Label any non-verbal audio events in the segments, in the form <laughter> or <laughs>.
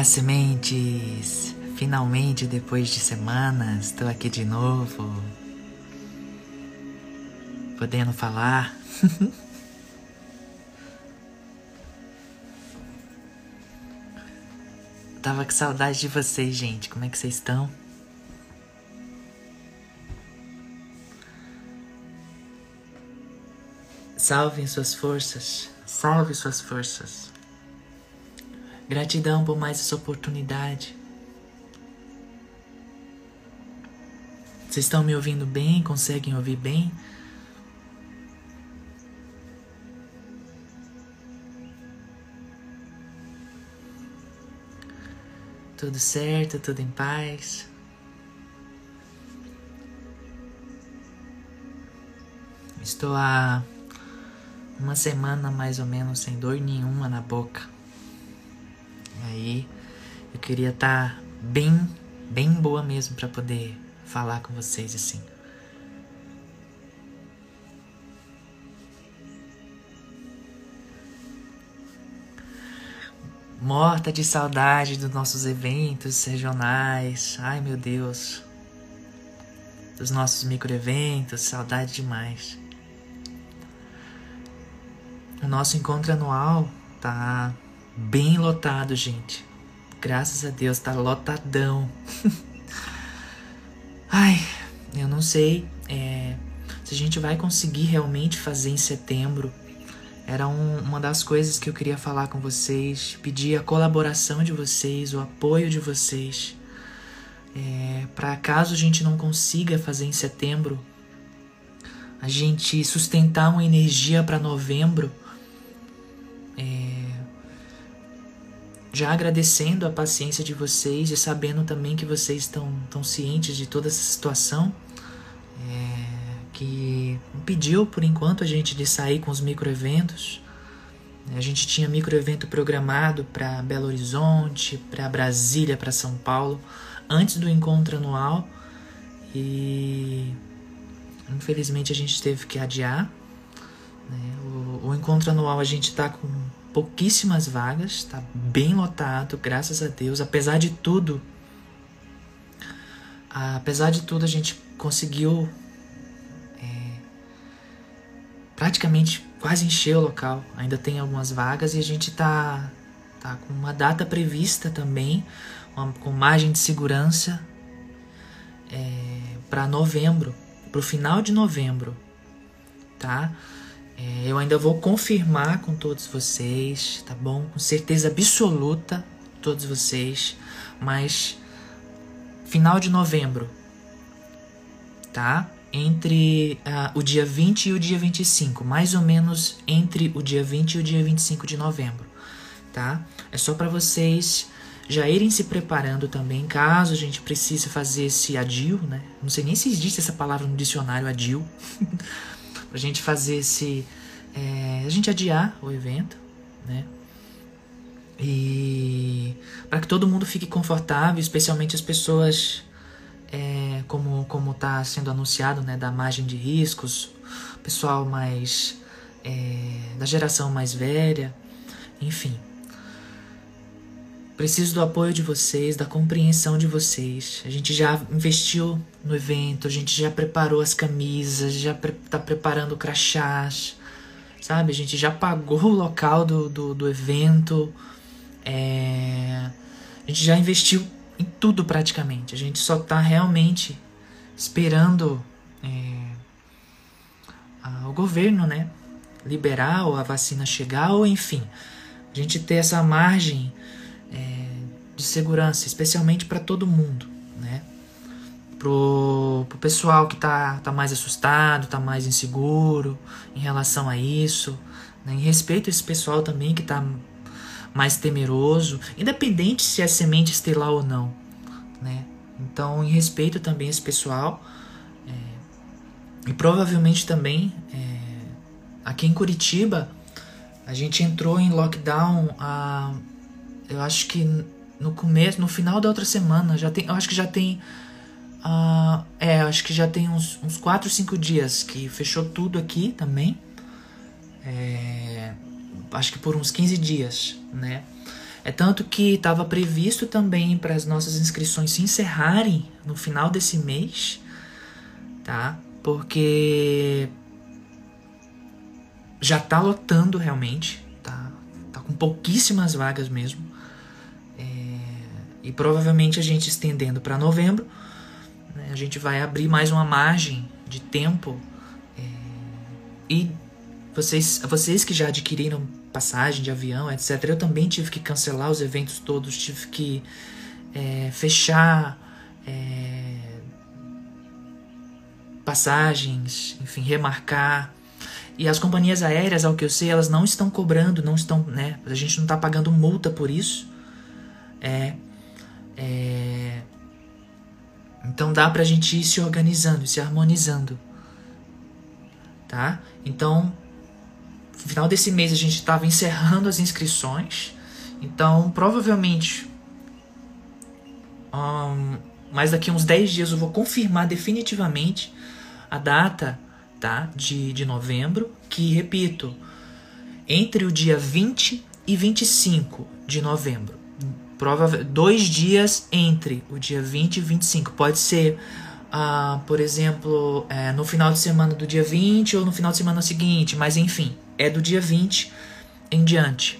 Olá, sementes! Finalmente, depois de semanas, estou aqui de novo. Podendo falar. <laughs> Tava com saudade de vocês, gente. Como é que vocês estão? Salvem suas forças. Salve suas forças. Gratidão por mais essa oportunidade. Vocês estão me ouvindo bem? Conseguem ouvir bem? Tudo certo, tudo em paz. Estou há uma semana mais ou menos sem dor nenhuma na boca. Aí eu queria estar tá bem, bem boa mesmo para poder falar com vocês assim. Morta de saudade dos nossos eventos regionais. Ai meu Deus. Dos nossos microeventos, saudade demais. O nosso encontro anual tá bem lotado, gente. Graças a Deus, tá lotadão. <laughs> Ai, eu não sei é, se a gente vai conseguir realmente fazer em setembro. Era um, uma das coisas que eu queria falar com vocês, pedir a colaboração de vocês, o apoio de vocês. É, para caso a gente não consiga fazer em setembro, a gente sustentar uma energia para novembro já agradecendo a paciência de vocês e sabendo também que vocês estão tão cientes de toda essa situação, é, que impediu por enquanto a gente de sair com os microeventos. A gente tinha microevento programado para Belo Horizonte, para Brasília, para São Paulo, antes do encontro anual e infelizmente a gente teve que adiar. Né? O, o encontro anual a gente está com pouquíssimas vagas, está bem lotado, graças a Deus. Apesar de tudo, apesar de tudo, a gente conseguiu é, praticamente quase encher o local. Ainda tem algumas vagas e a gente está tá com uma data prevista também, uma, com margem de segurança é, para novembro, para o final de novembro, tá? É, eu ainda vou confirmar com todos vocês, tá bom? Com certeza absoluta, todos vocês. Mas final de novembro, tá? Entre uh, o dia 20 e o dia 25, mais ou menos entre o dia 20 e o dia 25 de novembro, tá? É só para vocês já irem se preparando também, caso a gente precise fazer esse adio, né? Não sei nem se existe essa palavra no dicionário adio. <laughs> pra gente fazer esse. É, a gente adiar o evento, né? E para que todo mundo fique confortável, especialmente as pessoas, é, como como está sendo anunciado, né, da margem de riscos, pessoal mais é, da geração mais velha, enfim. Preciso do apoio de vocês, da compreensão de vocês. A gente já investiu no evento, a gente já preparou as camisas, já pre tá preparando crachás, sabe? A gente já pagou o local do, do, do evento. É... A gente já investiu em tudo praticamente. A gente só tá realmente esperando é... o governo, né? Liberar ou a vacina chegar, ou enfim, a gente ter essa margem de segurança, especialmente para todo mundo, né? Pro, pro pessoal que tá, tá mais assustado, tá mais inseguro em relação a isso, né? em respeito a esse pessoal também que tá mais temeroso, independente se é semente estelar ou não, né? Então, em respeito também a esse pessoal, é, e provavelmente também é, aqui em Curitiba, a gente entrou em lockdown há eu acho que no começo, no final da outra semana, já tem, eu acho que já tem uh, é, acho que já tem uns, uns 4, 5 dias que fechou tudo aqui também. É, acho que por uns 15 dias, né? É tanto que estava previsto também para as nossas inscrições se encerrarem no final desse mês, tá? Porque já está lotando realmente, tá? Tá com pouquíssimas vagas mesmo. E provavelmente a gente estendendo para novembro, né, a gente vai abrir mais uma margem de tempo. É, e vocês, vocês que já adquiriram passagem de avião, etc., eu também tive que cancelar os eventos todos, tive que é, fechar é, passagens, enfim, remarcar. E as companhias aéreas, ao que eu sei, elas não estão cobrando, não estão, né? A gente não está pagando multa por isso. É, é, então dá pra gente ir se organizando, se harmonizando. Tá? Então, no final desse mês a gente estava encerrando as inscrições. Então, provavelmente, um, mais daqui uns 10 dias eu vou confirmar definitivamente a data tá, de, de novembro, que, repito, entre o dia 20 e 25 de novembro. Prova dois dias entre o dia 20 e 25. Pode ser, uh, por exemplo, é, no final de semana do dia 20 ou no final de semana seguinte, mas enfim, é do dia 20 em diante,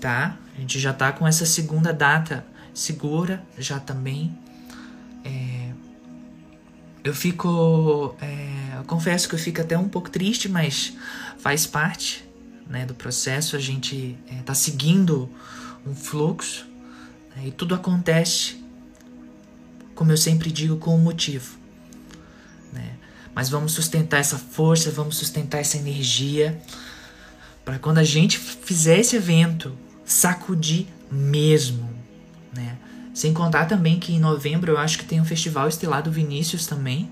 tá? A gente já tá com essa segunda data segura já também. É, eu fico. É, eu confesso que eu fico até um pouco triste, mas faz parte né, do processo. A gente é, tá seguindo um fluxo e tudo acontece, como eu sempre digo, com um motivo. Né? Mas vamos sustentar essa força, vamos sustentar essa energia para quando a gente fizer esse evento, sacudir mesmo, né? Sem contar também que em novembro eu acho que tem um festival estelado Vinícius também.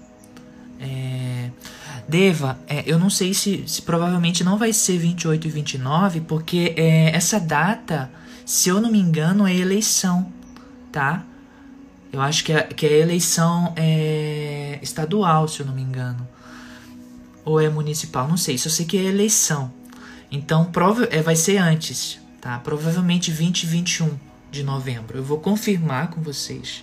É... Deva, é, eu não sei se, se, provavelmente não vai ser 28 e 29, porque é, essa data, se eu não me engano, é eleição, tá? Eu acho que é, que é eleição é, estadual, se eu não me engano. Ou é municipal, não sei. Só sei que é eleição. Então, prova é, vai ser antes, tá? Provavelmente 20 e 21 de novembro. Eu vou confirmar com vocês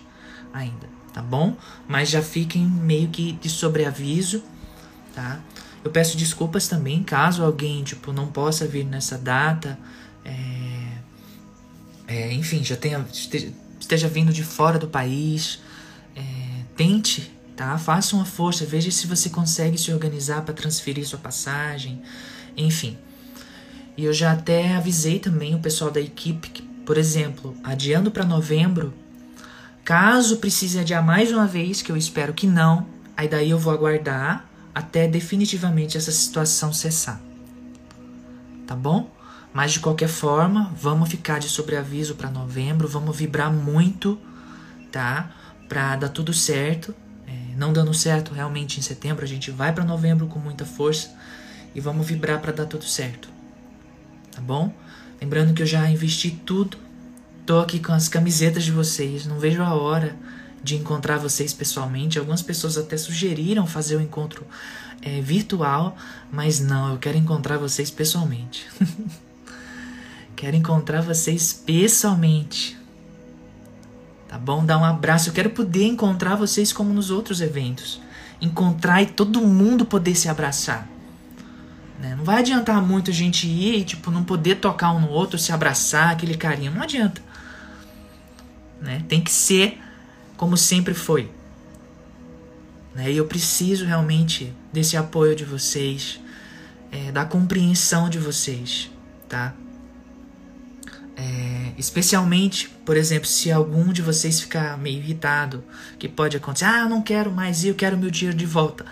ainda, tá bom? Mas já fiquem meio que de sobreaviso, tá? Eu peço desculpas também caso alguém, tipo, não possa vir nessa data. É, é, enfim, já tenha, esteja, esteja, vindo de fora do país. É, tente, tá? Faça uma força, veja se você consegue se organizar para transferir sua passagem. Enfim, e eu já até avisei também o pessoal da equipe que, por exemplo, adiando para novembro, caso precise adiar mais uma vez, que eu espero que não, aí daí eu vou aguardar até definitivamente essa situação cessar. Tá bom? Mas de qualquer forma, vamos ficar de sobreaviso para novembro, vamos vibrar muito, tá? Para dar tudo certo. É, não dando certo realmente em setembro, a gente vai para novembro com muita força e vamos vibrar para dar tudo certo tá bom? Lembrando que eu já investi tudo. Tô aqui com as camisetas de vocês, não vejo a hora de encontrar vocês pessoalmente. Algumas pessoas até sugeriram fazer o encontro é, virtual, mas não, eu quero encontrar vocês pessoalmente. <laughs> quero encontrar vocês pessoalmente. Tá bom? Dar um abraço. Eu quero poder encontrar vocês como nos outros eventos. Encontrar e todo mundo poder se abraçar. Né? Não vai adiantar muito a gente ir e tipo, não poder tocar um no outro, se abraçar, aquele carinho. Não adianta. Né? Tem que ser como sempre foi. Né? E eu preciso realmente desse apoio de vocês, é, da compreensão de vocês, tá? É, especialmente, por exemplo, se algum de vocês ficar meio irritado, que pode acontecer, ah, eu não quero mais ir, eu quero meu dinheiro de volta.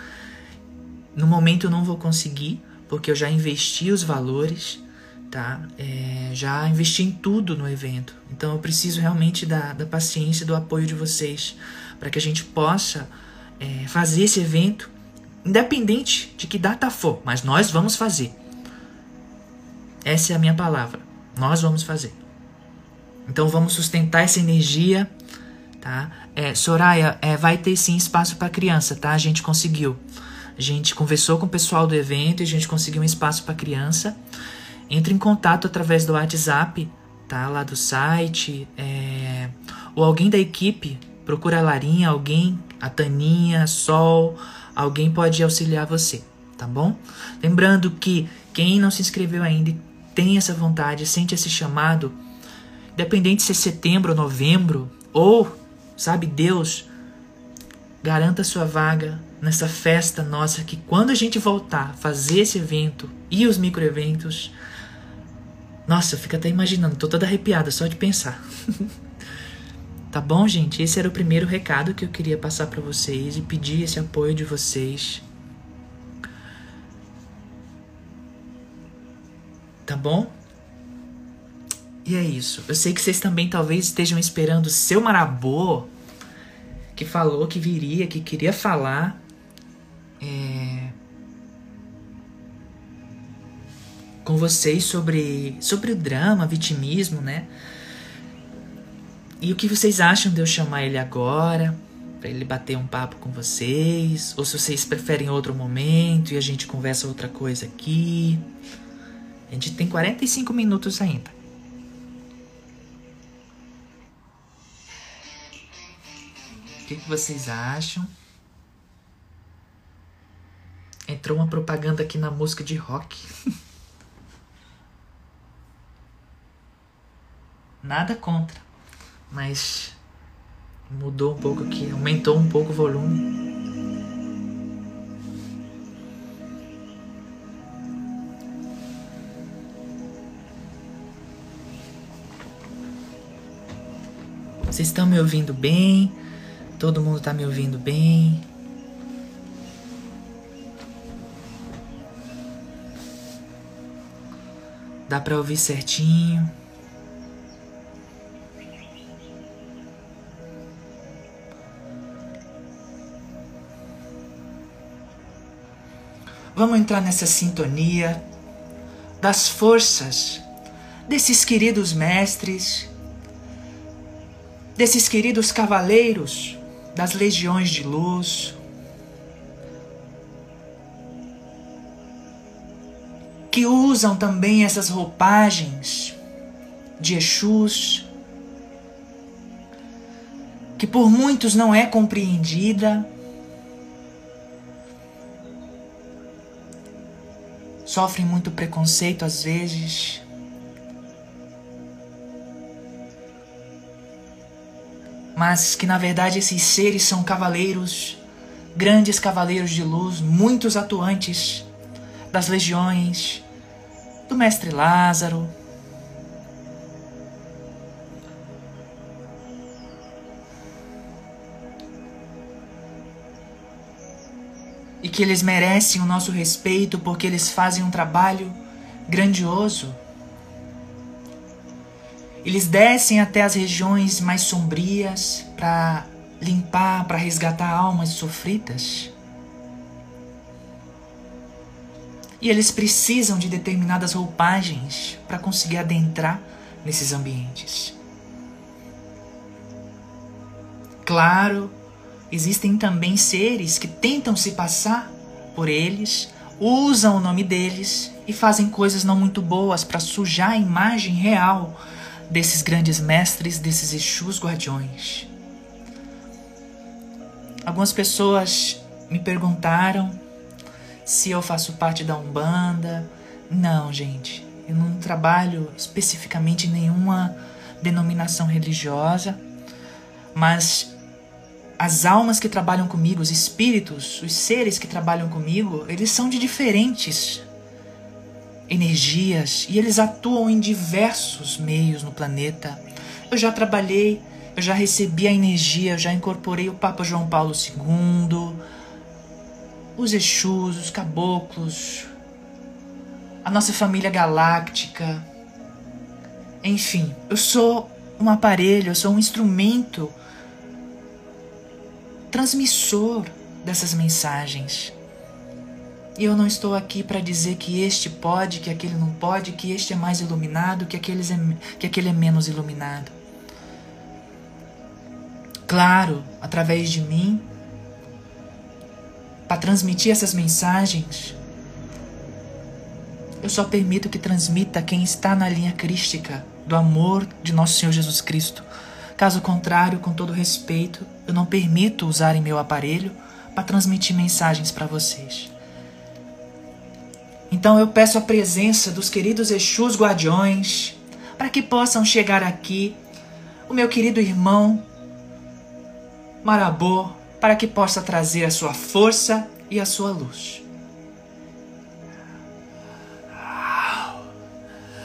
No momento eu não vou conseguir, porque eu já investi os valores, tá? É, já investi em tudo no evento. Então eu preciso realmente da, da paciência, do apoio de vocês, para que a gente possa é, fazer esse evento, independente de que data for, mas nós vamos fazer. Essa é a minha palavra. Nós vamos fazer. Então vamos sustentar essa energia, tá? É, Soraya, é, vai ter sim espaço para criança, tá? A gente conseguiu. A gente conversou com o pessoal do evento e a gente conseguiu um espaço para criança. Entre em contato através do WhatsApp, tá? Lá do site. É... Ou alguém da equipe, procura a Larinha, alguém, a Taninha, a Sol, alguém pode auxiliar você, tá bom? Lembrando que quem não se inscreveu ainda tem essa vontade, sente esse chamado, independente se é setembro ou novembro, ou, sabe, Deus, garanta sua vaga nessa festa nossa que quando a gente voltar a fazer esse evento e os microeventos, nossa, eu fico até imaginando, tô toda arrepiada só de pensar. <laughs> tá bom, gente? Esse era o primeiro recado que eu queria passar para vocês e pedir esse apoio de vocês. Tá bom? E é isso. Eu sei que vocês também talvez estejam esperando o seu marabô que falou que viria, que queria falar. É, com vocês sobre, sobre o drama, vitimismo, né? E o que vocês acham de eu chamar ele agora? Pra ele bater um papo com vocês? Ou se vocês preferem outro momento e a gente conversa outra coisa aqui? A gente tem 45 minutos ainda. O que, que vocês acham? Entrou uma propaganda aqui na música de rock. <laughs> Nada contra, mas mudou um pouco aqui, aumentou um pouco o volume. Vocês estão me ouvindo bem? Todo mundo está me ouvindo bem? Dá para ouvir certinho? Vamos entrar nessa sintonia das forças desses queridos mestres, desses queridos cavaleiros das legiões de luz, que usam também essas roupagens de Exus, que por muitos não é compreendida, sofrem muito preconceito às vezes. Mas que na verdade esses seres são cavaleiros, grandes cavaleiros de luz, muitos atuantes das legiões, do Mestre Lázaro, e que eles merecem o nosso respeito porque eles fazem um trabalho grandioso. Eles descem até as regiões mais sombrias para limpar, para resgatar almas sofridas. E eles precisam de determinadas roupagens para conseguir adentrar nesses ambientes. Claro Existem também seres que tentam se passar por eles, usam o nome deles e fazem coisas não muito boas para sujar a imagem real desses grandes mestres, desses Exus guardiões. Algumas pessoas me perguntaram se eu faço parte da Umbanda. Não, gente, eu não trabalho especificamente em nenhuma denominação religiosa, mas as almas que trabalham comigo, os espíritos, os seres que trabalham comigo, eles são de diferentes energias e eles atuam em diversos meios no planeta. Eu já trabalhei, eu já recebi a energia, eu já incorporei o Papa João Paulo II, os Exus, os caboclos, a nossa família galáctica. Enfim, eu sou um aparelho, eu sou um instrumento transmissor dessas mensagens. E eu não estou aqui para dizer que este pode, que aquele não pode, que este é mais iluminado, que, aqueles é, que aquele é menos iluminado. Claro, através de mim, para transmitir essas mensagens, eu só permito que transmita quem está na linha crística do amor de nosso Senhor Jesus Cristo. Caso contrário, com todo respeito, eu não permito usarem meu aparelho para transmitir mensagens para vocês. Então eu peço a presença dos queridos Exus Guardiões para que possam chegar aqui, o meu querido irmão Marabô, para que possa trazer a sua força e a sua luz.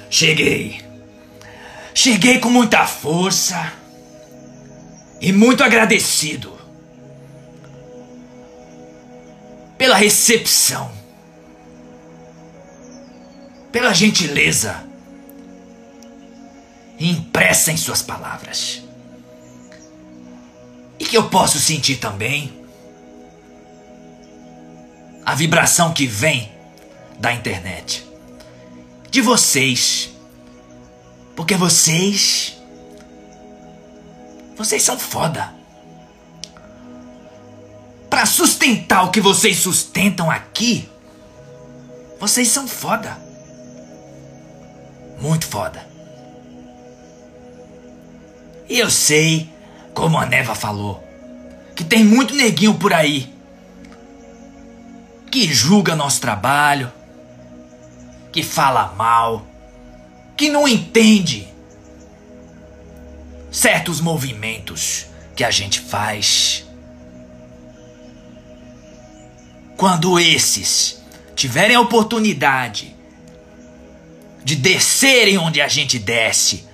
Cheguei. Cheguei com muita força e muito agradecido pela recepção, pela gentileza impressa em suas palavras. E que eu posso sentir também a vibração que vem da internet, de vocês, porque vocês vocês são foda. Para sustentar o que vocês sustentam aqui, vocês são foda. Muito foda. E eu sei, como a Neva falou, que tem muito neguinho por aí que julga nosso trabalho, que fala mal, que não entende certos movimentos que a gente faz. Quando esses tiverem a oportunidade de descerem onde a gente desce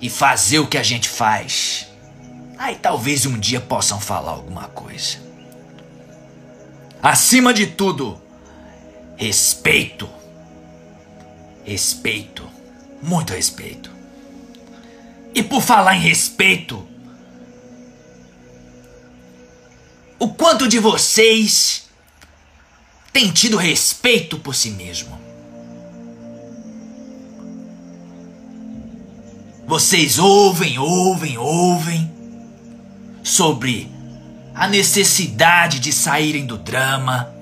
e fazer o que a gente faz, aí talvez um dia possam falar alguma coisa. Acima de tudo, respeito. Respeito. Muito respeito. E por falar em respeito, o quanto de vocês tem tido respeito por si mesmo? Vocês ouvem, ouvem, ouvem sobre a necessidade de saírem do drama,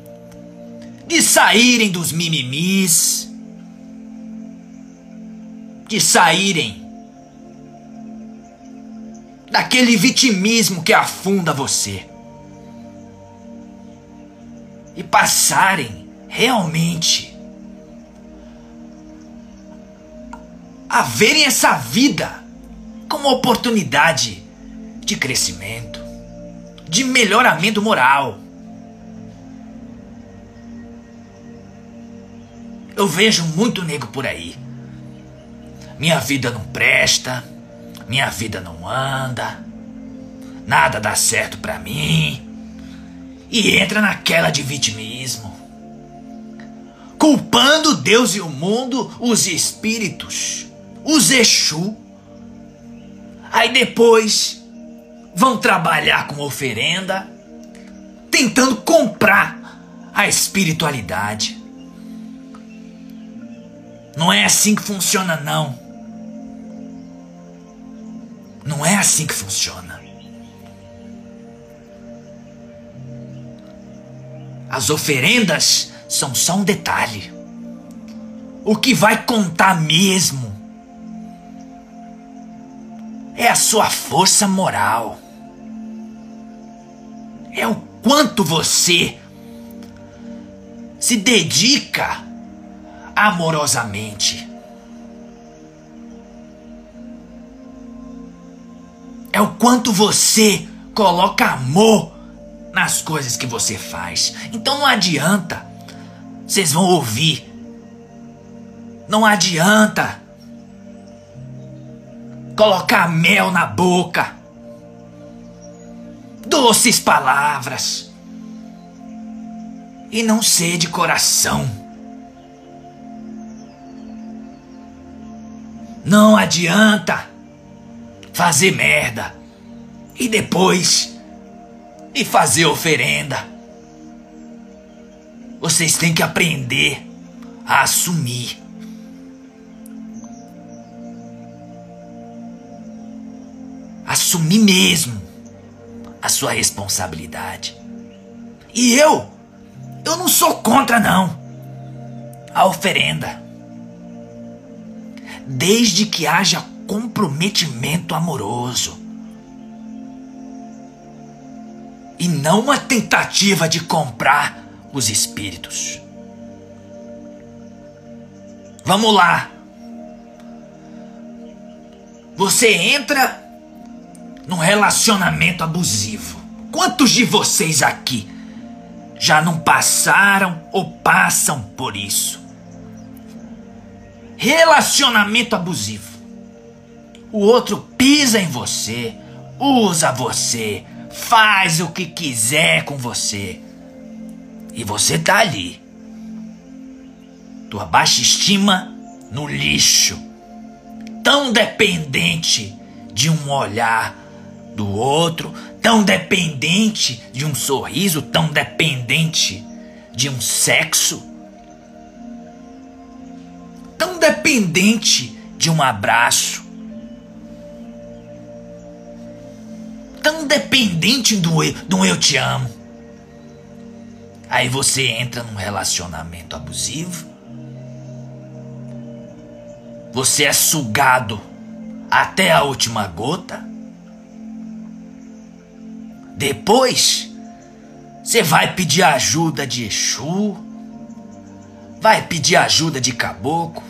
de saírem dos mimimis, de saírem daquele vitimismo que afunda você. E passarem realmente a verem essa vida como oportunidade de crescimento, de melhoramento moral. Eu vejo muito nego por aí. Minha vida não presta minha vida não anda, nada dá certo para mim. E entra naquela de vitimismo, culpando Deus e o mundo, os espíritos, os Exu. Aí depois vão trabalhar com oferenda, tentando comprar a espiritualidade. Não é assim que funciona, não. Não é assim que funciona. As oferendas são só um detalhe. O que vai contar mesmo é a sua força moral. É o quanto você se dedica amorosamente É o quanto você coloca amor nas coisas que você faz. Então não adianta. Vocês vão ouvir. Não adianta colocar mel na boca. Doces palavras. E não ser de coração. Não adianta fazer merda e depois e fazer oferenda. Vocês têm que aprender a assumir. Assumir mesmo a sua responsabilidade. E eu, eu não sou contra não. A oferenda. desde que haja comprometimento amoroso. E não uma tentativa de comprar os espíritos. Vamos lá. Você entra num relacionamento abusivo. Quantos de vocês aqui já não passaram ou passam por isso? Relacionamento abusivo. O outro pisa em você, usa você, faz o que quiser com você. E você tá ali. Tua baixa estima no lixo. Tão dependente de um olhar do outro, tão dependente de um sorriso, tão dependente de um sexo, tão dependente de um abraço, tão dependente do, do eu te amo. Aí você entra num relacionamento abusivo, você é sugado até a última gota depois, você vai pedir ajuda de Exu, vai pedir ajuda de caboclo,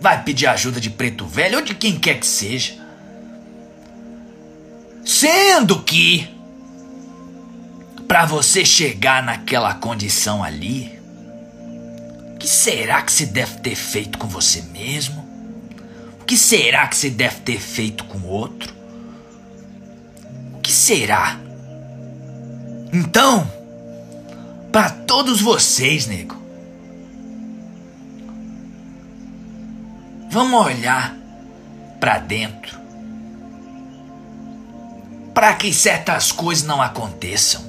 vai pedir ajuda de preto velho ou de quem quer que seja. Sendo que, para você chegar naquela condição ali, o que será que você deve ter feito com você mesmo? O que será que você deve ter feito com outro? O que será? Então, para todos vocês, nego, vamos olhar para dentro para que certas coisas não aconteçam.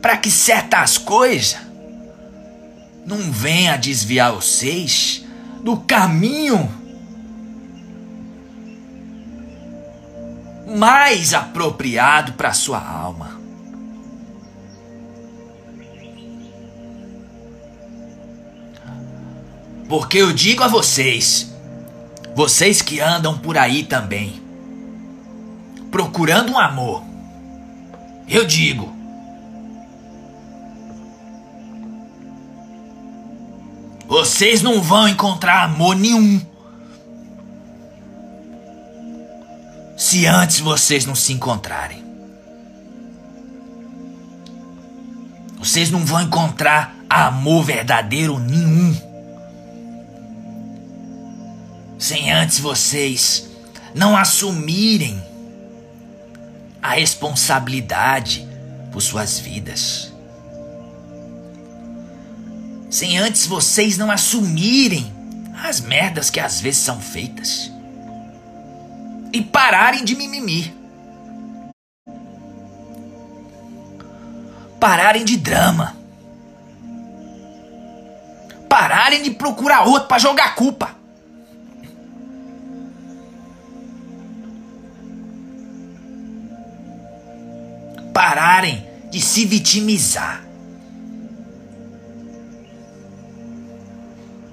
Para que certas coisas não venham a desviar vocês do caminho mais apropriado para sua alma. Porque eu digo a vocês, vocês que andam por aí também, procurando um amor, eu digo, vocês não vão encontrar amor nenhum se antes vocês não se encontrarem. Vocês não vão encontrar amor verdadeiro nenhum. Sem antes vocês não assumirem a responsabilidade por suas vidas. Sem antes vocês não assumirem as merdas que às vezes são feitas e pararem de mimimi. Pararem de drama. Pararem de procurar outro para jogar culpa. Pararem de se vitimizar.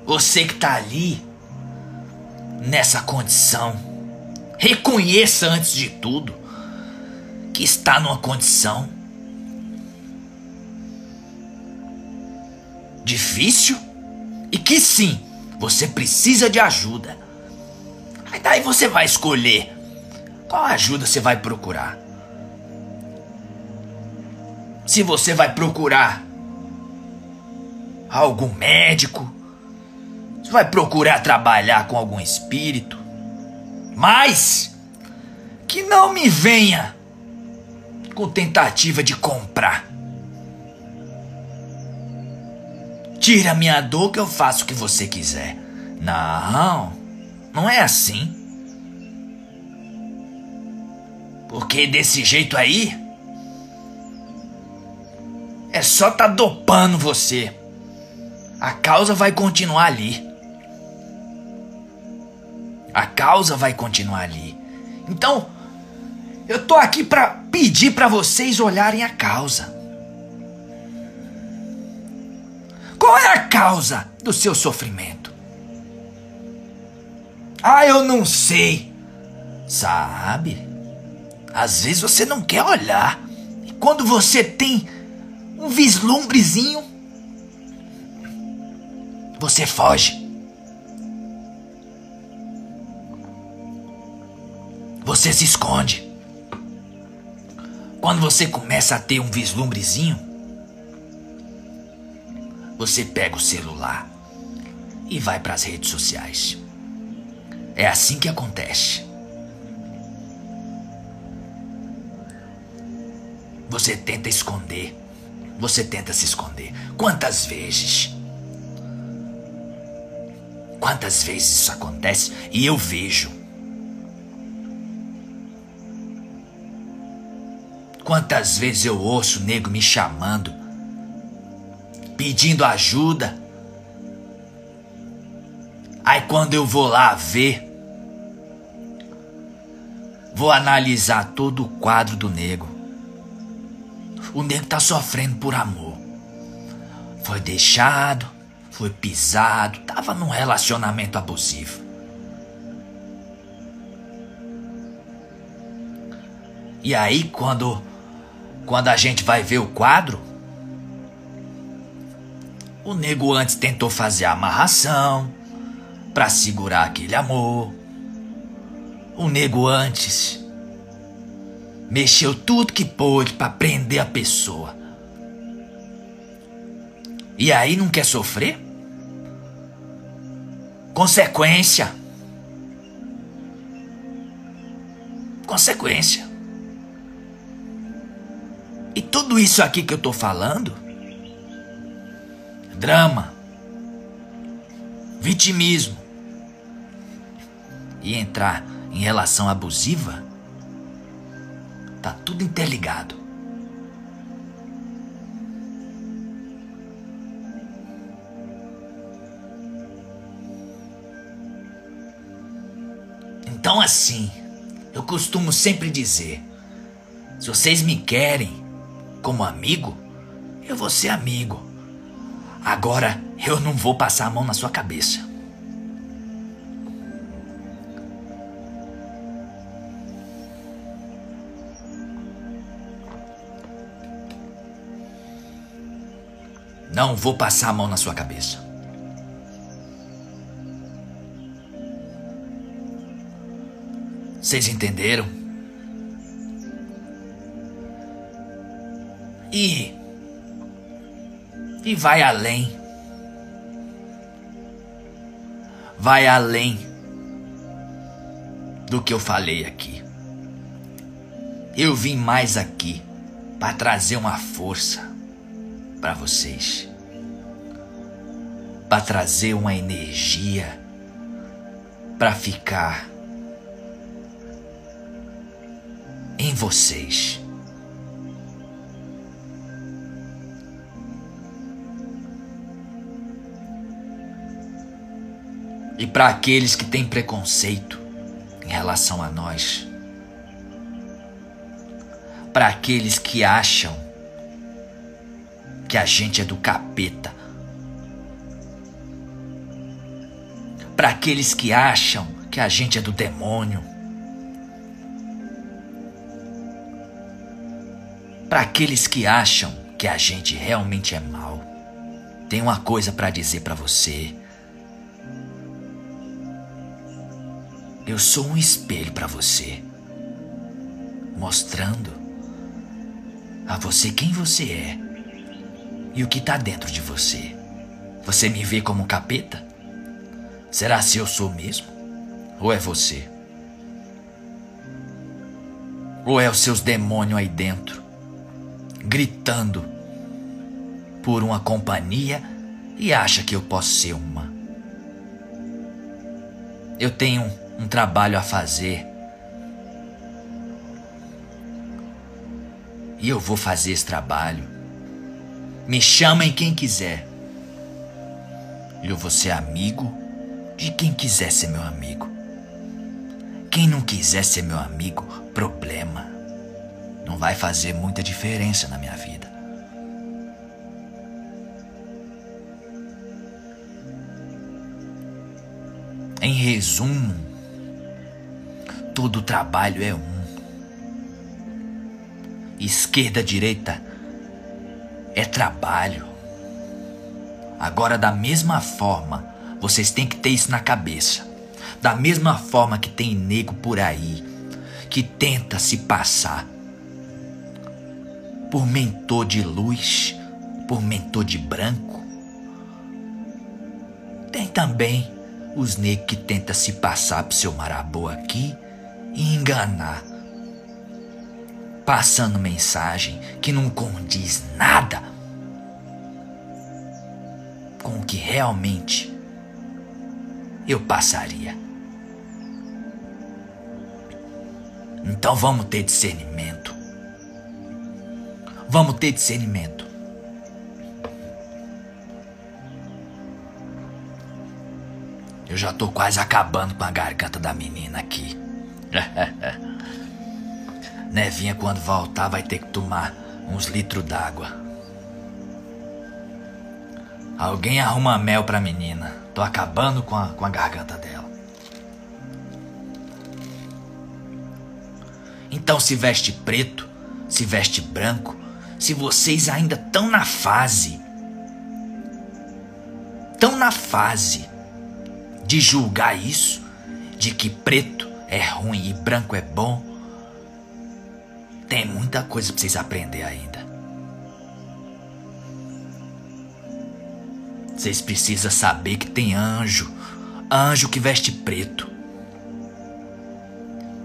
Você que tá ali nessa condição Reconheça antes de tudo que está numa condição difícil e que sim, você precisa de ajuda. Aí daí você vai escolher qual ajuda você vai procurar. Se você vai procurar algum médico, você vai procurar trabalhar com algum espírito, mas que não me venha com tentativa de comprar. Tira minha dor que eu faço o que você quiser. Não, não é assim. Porque desse jeito aí é só tá dopando você. A causa vai continuar ali a causa vai continuar ali. Então, eu tô aqui para pedir para vocês olharem a causa. Qual é a causa do seu sofrimento? Ah, eu não sei. Sabe? Às vezes você não quer olhar. E quando você tem um vislumbrezinho, você foge. Você se esconde. Quando você começa a ter um vislumbrezinho, você pega o celular e vai para as redes sociais. É assim que acontece. Você tenta esconder. Você tenta se esconder. Quantas vezes? Quantas vezes isso acontece e eu vejo. Quantas vezes eu ouço o nego me chamando, pedindo ajuda. Aí quando eu vou lá ver, vou analisar todo o quadro do nego. O nego tá sofrendo por amor. Foi deixado, foi pisado, tava num relacionamento abusivo. E aí quando quando a gente vai ver o quadro, o nego antes tentou fazer a amarração para segurar aquele amor. O nego antes mexeu tudo que pôde para prender a pessoa. E aí não quer sofrer? Consequência. Consequência. E tudo isso aqui que eu tô falando, drama, vitimismo. E entrar em relação abusiva, tá tudo interligado. Então assim, eu costumo sempre dizer, se vocês me querem, como amigo, eu vou ser amigo. Agora eu não vou passar a mão na sua cabeça. Não vou passar a mão na sua cabeça. Vocês entenderam? E. E vai além. Vai além do que eu falei aqui. Eu vim mais aqui para trazer uma força para vocês. Para trazer uma energia para ficar em vocês. E para aqueles que têm preconceito em relação a nós, para aqueles que acham que a gente é do capeta, para aqueles que acham que a gente é do demônio, para aqueles que acham que a gente realmente é mal. Tem uma coisa para dizer para você. Eu sou um espelho para você, mostrando a você quem você é e o que está dentro de você. Você me vê como um capeta? Será se eu sou mesmo? Ou é você? Ou é os seus demônios aí dentro, gritando por uma companhia e acha que eu posso ser uma? Eu tenho um trabalho a fazer. E eu vou fazer esse trabalho. Me chamem quem quiser. Eu vou ser amigo de quem quiser ser meu amigo. Quem não quiser ser meu amigo, problema. Não vai fazer muita diferença na minha vida. Em resumo, todo trabalho é um. Esquerda, direita é trabalho. Agora, da mesma forma, vocês têm que ter isso na cabeça. Da mesma forma que tem nego por aí que tenta se passar por mentor de luz, por mentor de branco. Tem também os negros que tenta se passar pro seu marabô aqui enganar. Passando mensagem que não condiz nada com o que realmente eu passaria. Então vamos ter discernimento. Vamos ter discernimento. Eu já tô quase acabando com a garganta da menina aqui. <laughs> Nevinha, quando voltar, vai ter que tomar uns litros d'água. Alguém arruma mel pra menina. Tô acabando com a, com a garganta dela. Então se veste preto, se veste branco, se vocês ainda estão na fase. Estão na fase de julgar isso, de que preto é ruim e branco é bom. Tem muita coisa pra vocês aprender ainda. Vocês precisam saber que tem anjo, anjo que veste preto.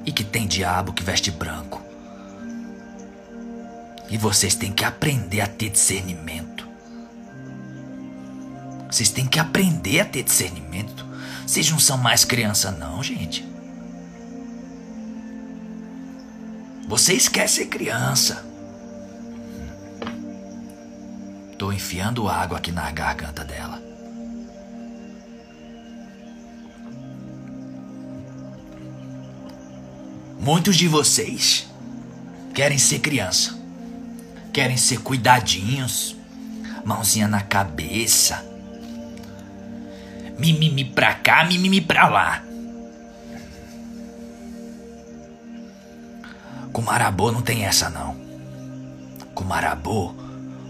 E que tem diabo que veste branco. E vocês têm que aprender a ter discernimento. Vocês têm que aprender a ter discernimento. Vocês não são mais criança, não, gente. Vocês querem ser criança. Tô enfiando água aqui na garganta dela. Muitos de vocês querem ser criança. Querem ser cuidadinhos. Mãozinha na cabeça. Mimimi pra cá, mimimi pra lá. Com Marabô não tem essa não. Marabô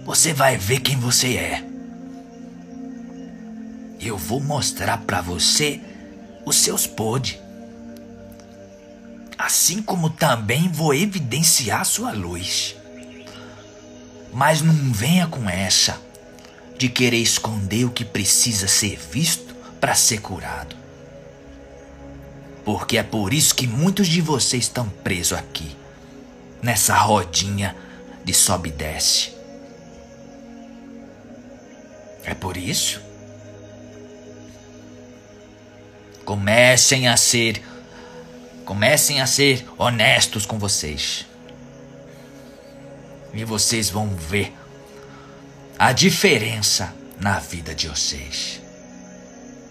você vai ver quem você é. Eu vou mostrar para você os seus podres. Assim como também vou evidenciar sua luz. Mas não venha com essa de querer esconder o que precisa ser visto para ser curado. Porque é por isso que muitos de vocês estão presos aqui, nessa rodinha de sobe e desce. É por isso. Comecem a ser. Comecem a ser honestos com vocês. E vocês vão ver a diferença na vida de vocês.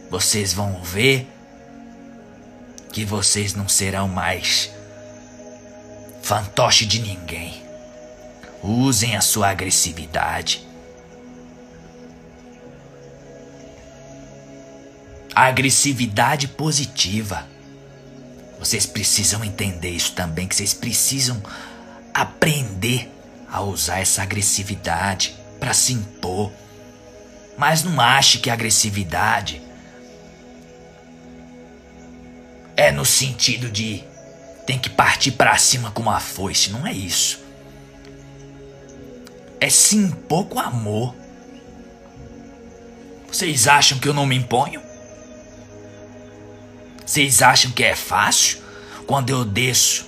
Vocês vão ver que vocês não serão mais fantoche de ninguém. Usem a sua agressividade agressividade positiva. Vocês precisam entender isso também, que vocês precisam aprender a usar essa agressividade para se impor. Mas não ache que a agressividade é no sentido de tem que partir para cima com uma foice, não é isso. É se impor com amor. Vocês acham que eu não me imponho? Vocês acham que é fácil? Quando eu desço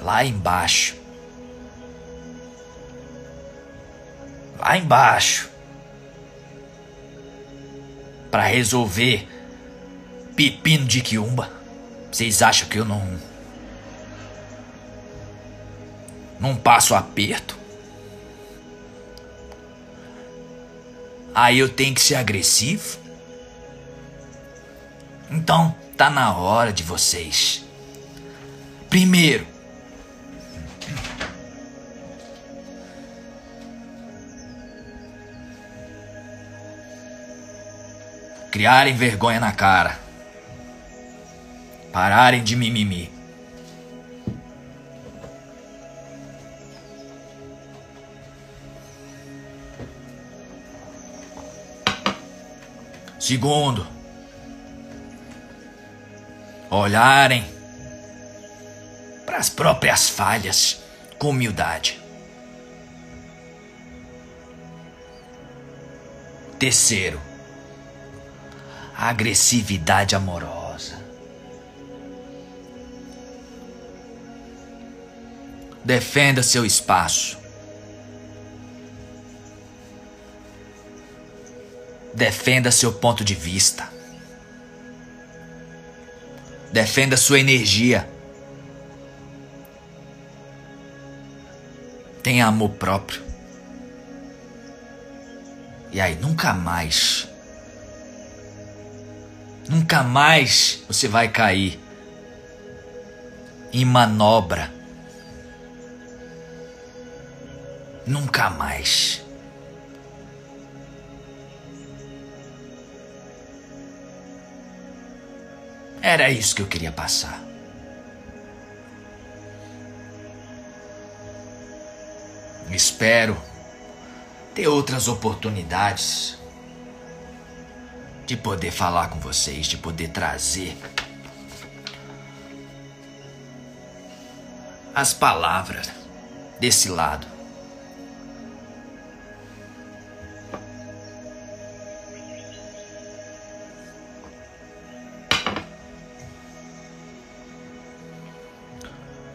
lá embaixo, lá embaixo, para resolver pepino de quiumba, vocês acham que eu não não passo aperto? Aí eu tenho que ser agressivo? Então, tá na hora de vocês. Primeiro, criarem vergonha na cara. Pararem de mimimi. Segundo, olharem para as próprias falhas com humildade. Terceiro, agressividade amorosa. Defenda seu espaço. Defenda seu ponto de vista. Defenda sua energia. Tenha amor próprio. E aí nunca mais, nunca mais você vai cair em manobra. Nunca mais. Era isso que eu queria passar. Espero ter outras oportunidades de poder falar com vocês, de poder trazer as palavras desse lado.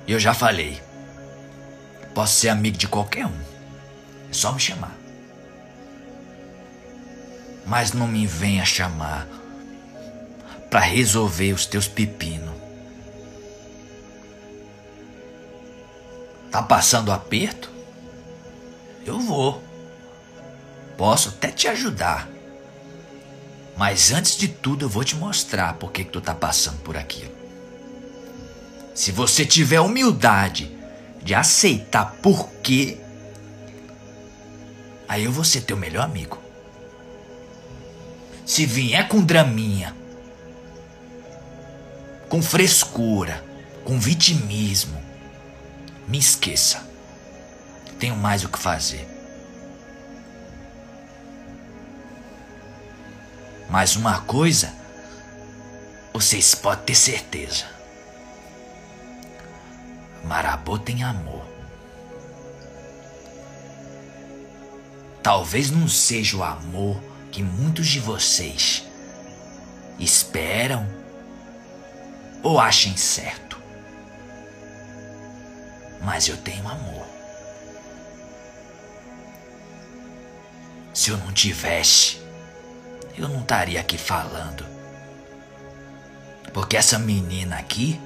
Eu já falei. Posso ser amigo de qualquer um. É só me chamar. Mas não me venha chamar para resolver os teus pepinos. Tá passando aperto? Eu vou. Posso até te ajudar. Mas antes de tudo eu vou te mostrar por que, que tu tá passando por aquilo. Se você tiver humildade de aceitar por quê, aí eu vou ser teu melhor amigo. Se vier com draminha, com frescura, com vitimismo, me esqueça. Tenho mais o que fazer. Mas uma coisa, vocês podem ter certeza. Marabô tem amor. Talvez não seja o amor que muitos de vocês esperam ou achem certo. Mas eu tenho amor. Se eu não tivesse, eu não estaria aqui falando. Porque essa menina aqui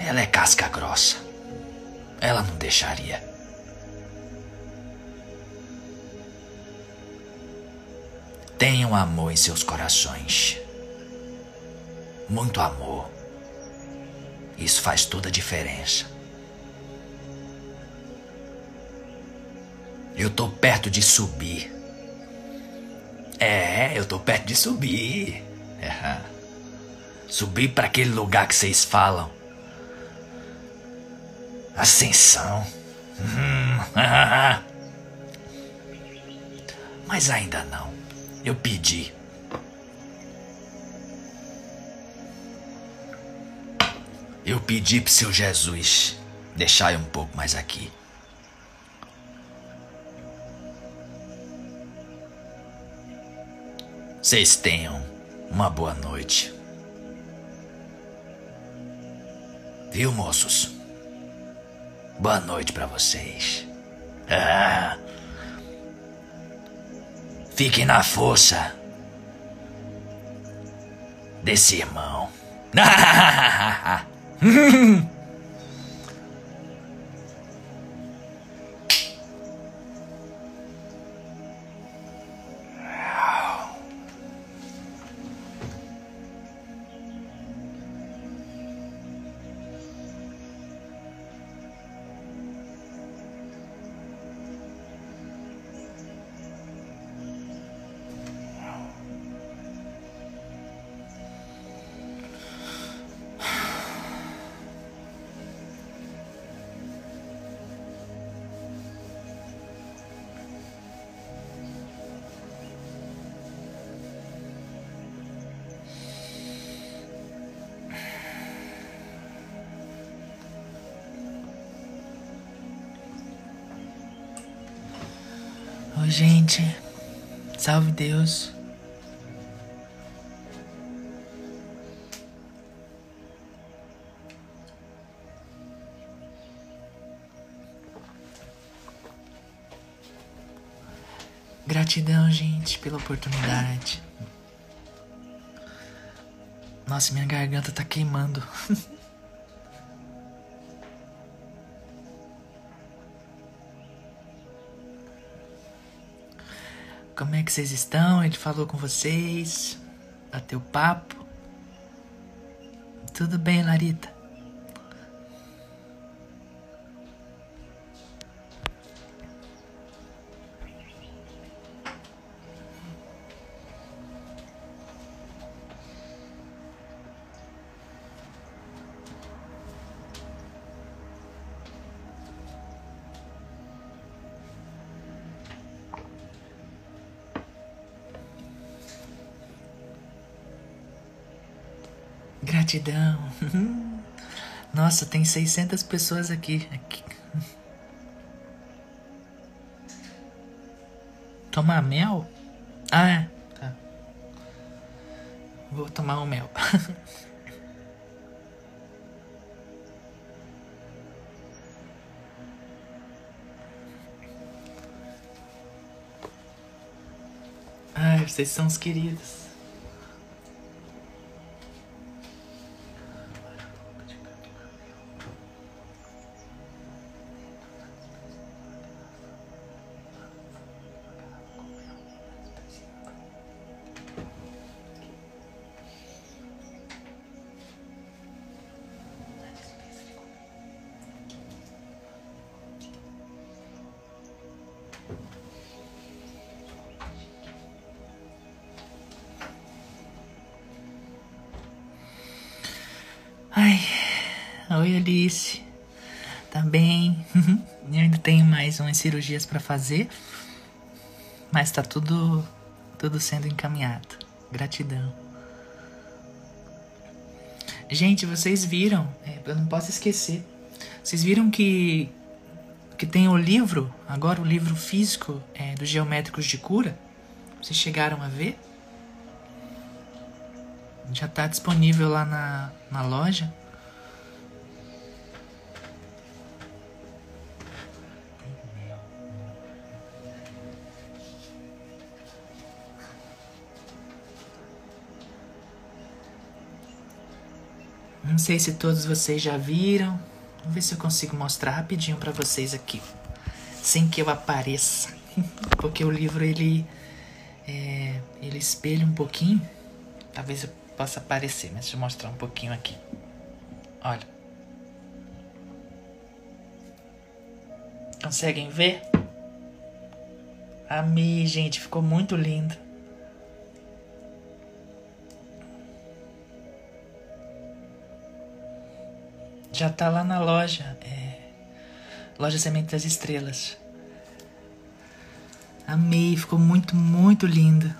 Ela é casca grossa. Ela não deixaria. Tenham amor em seus corações. Muito amor. Isso faz toda a diferença. Eu tô perto de subir. É, eu tô perto de subir. É. <laughs> Subir para aquele lugar que vocês falam Ascensão. Hum. <laughs> Mas ainda não. Eu pedi. Eu pedi pro seu Jesus deixar eu um pouco mais aqui. Vocês tenham uma boa noite. Viu, moços? Boa noite para vocês. Ah. Fiquem na força desse irmão. <laughs> gente. Salve Deus. Gratidão, gente, pela oportunidade. Nossa, minha garganta tá queimando. <laughs> Como é que vocês estão? Ele falou com vocês? Bateu papo? Tudo bem, Larita? Gratidão. <laughs> Nossa, tem 600 pessoas aqui. aqui. Tomar mel? Ah, é. Tá. Vou tomar um mel. <laughs> Ai, vocês são os queridos. Alice. Tá? <laughs> Eu ainda tenho mais umas cirurgias para fazer, mas tá tudo tudo sendo encaminhado. Gratidão. Gente, vocês viram? É, eu não posso esquecer. Vocês viram que que tem o livro, agora o livro físico é, dos geométricos de cura? Vocês chegaram a ver? Já está disponível lá na, na loja. Sei se todos vocês já viram. Vamos ver se eu consigo mostrar rapidinho para vocês aqui, sem que eu apareça, <laughs> porque o livro ele é, ele espelha um pouquinho. Talvez eu possa aparecer, mas deixa eu mostrar um pouquinho aqui. Olha. Conseguem ver? Amei, gente, ficou muito lindo. Já tá lá na loja. É... Loja Semente das Estrelas. Amei, ficou muito, muito lindo.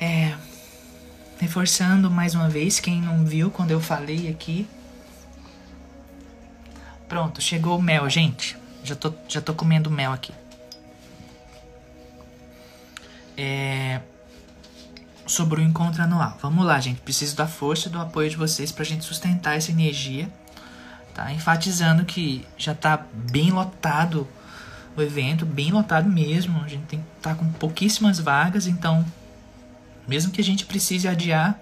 É, reforçando mais uma vez, quem não viu quando eu falei aqui. Pronto, chegou o mel, gente. Já tô, já tô comendo mel aqui. É, sobre o encontro anual. Vamos lá, gente. Preciso da força e do apoio de vocês pra gente sustentar essa energia. Tá? Enfatizando que já tá bem lotado o evento, bem lotado mesmo. A gente tem tá com pouquíssimas vagas, então mesmo que a gente precise adiar,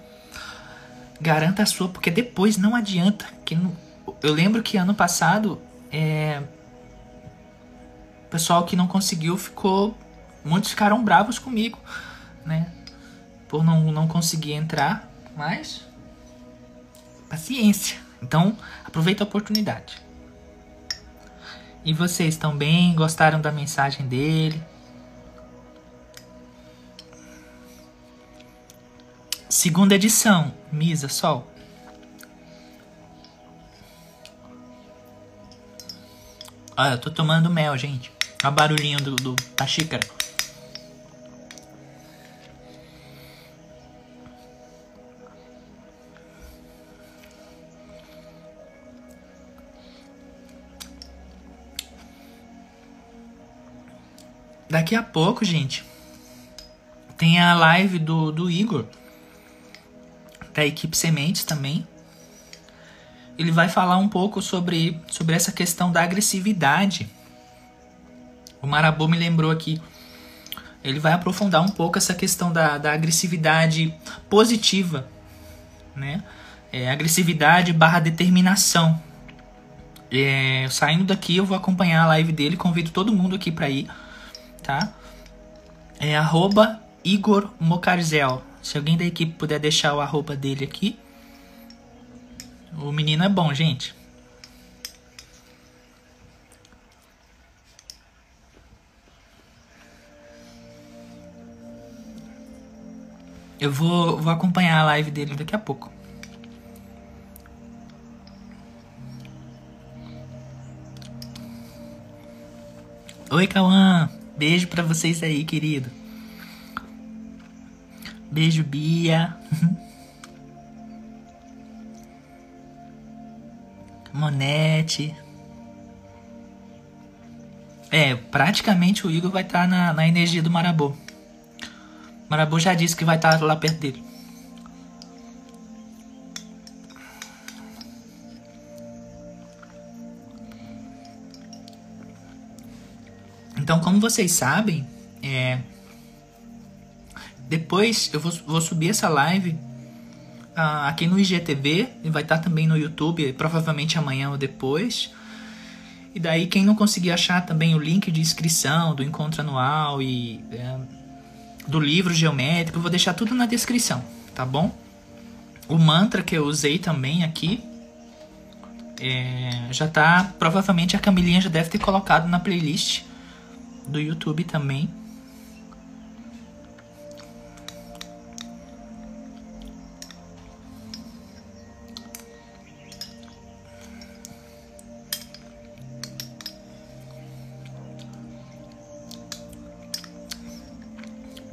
garanta a sua, porque depois não adianta. Que eu lembro que ano passado, é, o pessoal que não conseguiu ficou. Muitos ficaram bravos comigo, né? Por não, não conseguir entrar, mas. Paciência. Então, aproveita a oportunidade. E vocês também gostaram da mensagem dele? Segunda edição, Misa, Sol. Olha, eu tô tomando mel, gente. Olha o barulhinho do, do, da xícara. Daqui a pouco, gente, tem a live do, do Igor, da equipe Sementes também. Ele vai falar um pouco sobre, sobre essa questão da agressividade. O Marabô me lembrou aqui. Ele vai aprofundar um pouco essa questão da, da agressividade positiva, né? É, agressividade barra determinação. É, saindo daqui, eu vou acompanhar a live dele. Convido todo mundo aqui para ir, tá? É arroba Igor Mocarzel. Se alguém da equipe puder deixar o arroba dele aqui. O menino é bom, gente. Eu vou, vou acompanhar a live dele daqui a pouco. Oi, Cauã. Beijo pra vocês aí, querido. Beijo, Bia. <laughs> Monete. É, praticamente o Igor vai estar tá na, na energia do Marabô. Marabô já disse que vai estar tá lá perto dele. Vocês sabem, é, depois eu vou, vou subir essa live uh, aqui no IGTV e vai estar também no YouTube, provavelmente amanhã ou depois. E daí, quem não conseguir achar também o link de inscrição do encontro anual e é, do livro geométrico, eu vou deixar tudo na descrição, tá bom? O mantra que eu usei também aqui é, já tá. Provavelmente a Camilinha já deve ter colocado na playlist do YouTube também.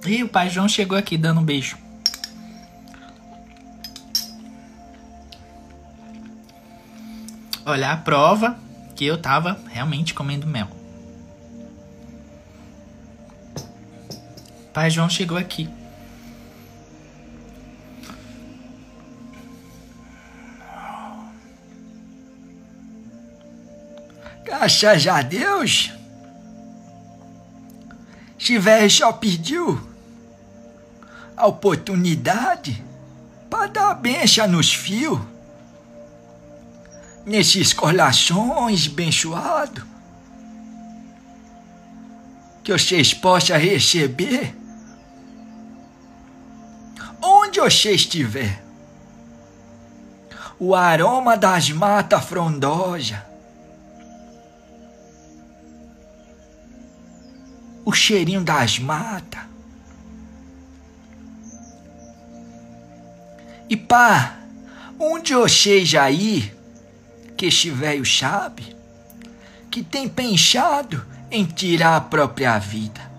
E o pai João chegou aqui dando um beijo. Olha a prova que eu tava realmente comendo mel. Pai João chegou aqui. Graças a Deus. Tiver só pediu a oportunidade para dar benção nos fios, nesses corações bençoados, que vocês possam receber onde você estiver, o aroma das matas frondosas, o cheirinho das matas. E pá, onde vocês aí, que estiver o sabe, que tem pensado em tirar a própria vida.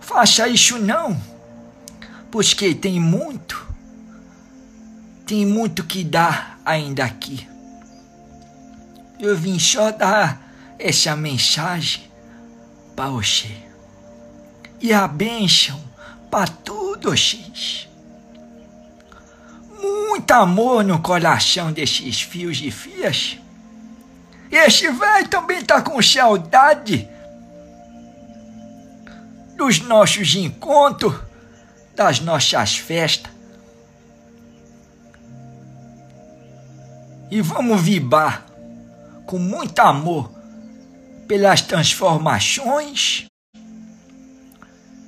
Faça isso não pois que tem muito, tem muito que dar ainda aqui. Eu vim só dar essa mensagem para você. E a bênção para todos. Muito amor no coração desses fios e fias. Este velho também tá com saudade dos nossos encontros das nossas festas. E vamos vibrar com muito amor pelas transformações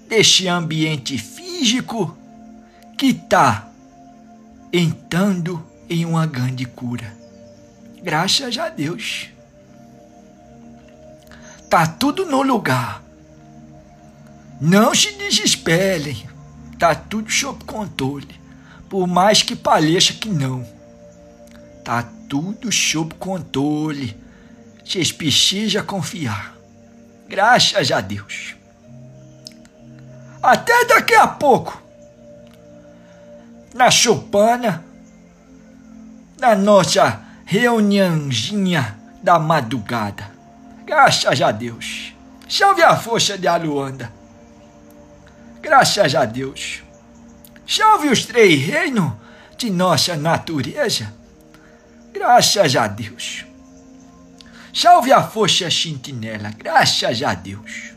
deste ambiente físico que está entrando em uma grande cura. Graças a Deus. Tá tudo no lugar. Não se desesperem. Tá tudo sob controle. Por mais que pareça que não. Tá tudo sob controle. Vocês precisam confiar. Graças a Deus. Até daqui a pouco. Na chupana. Na nossa reuniãozinha da madrugada. Graças a Deus. Salve a força de Aluanda. Graças a Deus. Salve os três reinos de nossa natureza. Graças a Deus. Salve a força sentinela. Graças a Deus.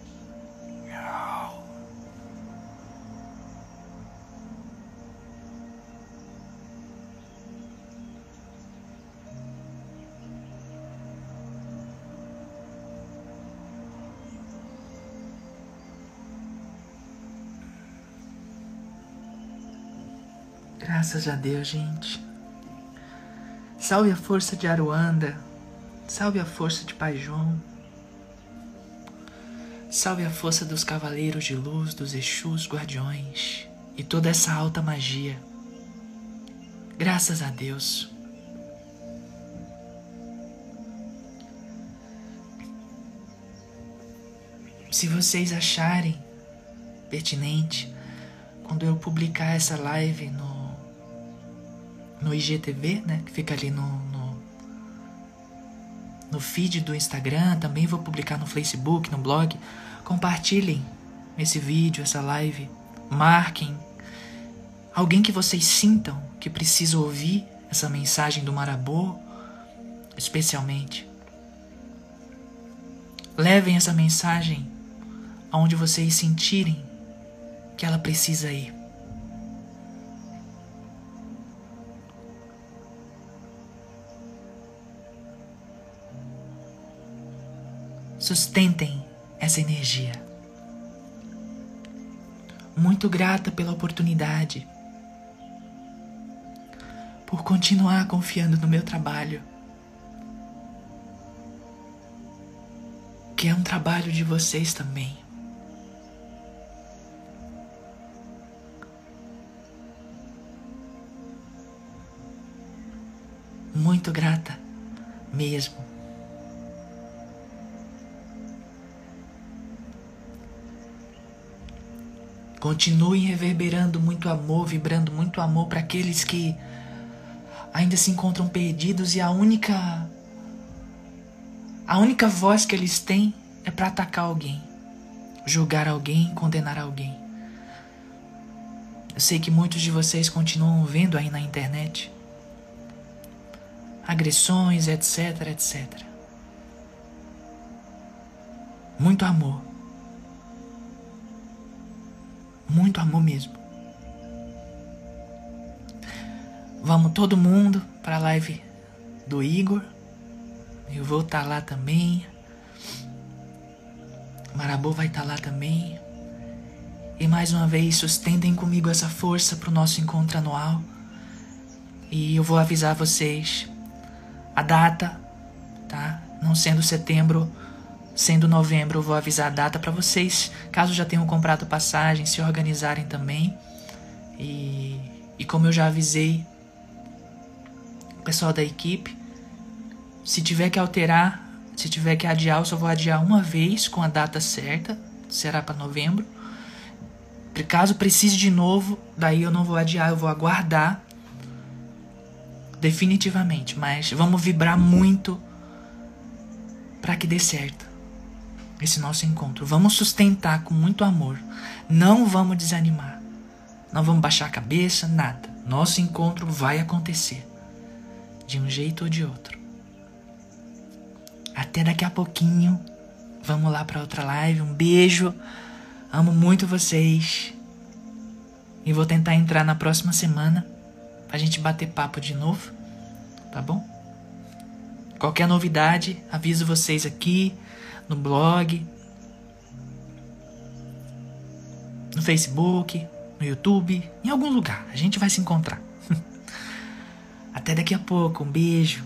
Graças a Deus, gente. Salve a força de Aruanda. Salve a força de Pai João. Salve a força dos cavaleiros de luz, dos Exus guardiões e toda essa alta magia. Graças a Deus. Se vocês acharem pertinente, quando eu publicar essa live no no IGTV, né? Que fica ali no, no, no feed do Instagram. Também vou publicar no Facebook, no blog. Compartilhem esse vídeo, essa live. Marquem alguém que vocês sintam que precisa ouvir essa mensagem do Marabô, especialmente. Levem essa mensagem aonde vocês sentirem que ela precisa ir. Sustentem essa energia. Muito grata pela oportunidade, por continuar confiando no meu trabalho, que é um trabalho de vocês também. Muito grata mesmo. Continue reverberando muito amor, vibrando muito amor para aqueles que ainda se encontram perdidos e a única a única voz que eles têm é para atacar alguém, julgar alguém, condenar alguém. Eu sei que muitos de vocês continuam vendo aí na internet agressões, etc, etc. Muito amor. Muito amor mesmo. Vamos todo mundo para a live do Igor. Eu vou estar tá lá também. Marabô vai estar tá lá também. E mais uma vez, sustentem comigo essa força para o nosso encontro anual. E eu vou avisar vocês a data, tá? Não sendo setembro, Sendo novembro, eu vou avisar a data para vocês, caso já tenham comprado passagem, se organizarem também. E, e como eu já avisei o pessoal da equipe, se tiver que alterar, se tiver que adiar, eu só vou adiar uma vez com a data certa, será para novembro. Caso precise de novo, daí eu não vou adiar, eu vou aguardar definitivamente, mas vamos vibrar muito para que dê certo esse nosso encontro. Vamos sustentar com muito amor. Não vamos desanimar. Não vamos baixar a cabeça, nada. Nosso encontro vai acontecer. De um jeito ou de outro. Até daqui a pouquinho. Vamos lá para outra live. Um beijo. Amo muito vocês. E vou tentar entrar na próxima semana pra gente bater papo de novo. Tá bom? Qualquer novidade, aviso vocês aqui no blog, no Facebook, no YouTube, em algum lugar. A gente vai se encontrar. <laughs> Até daqui a pouco. Um beijo.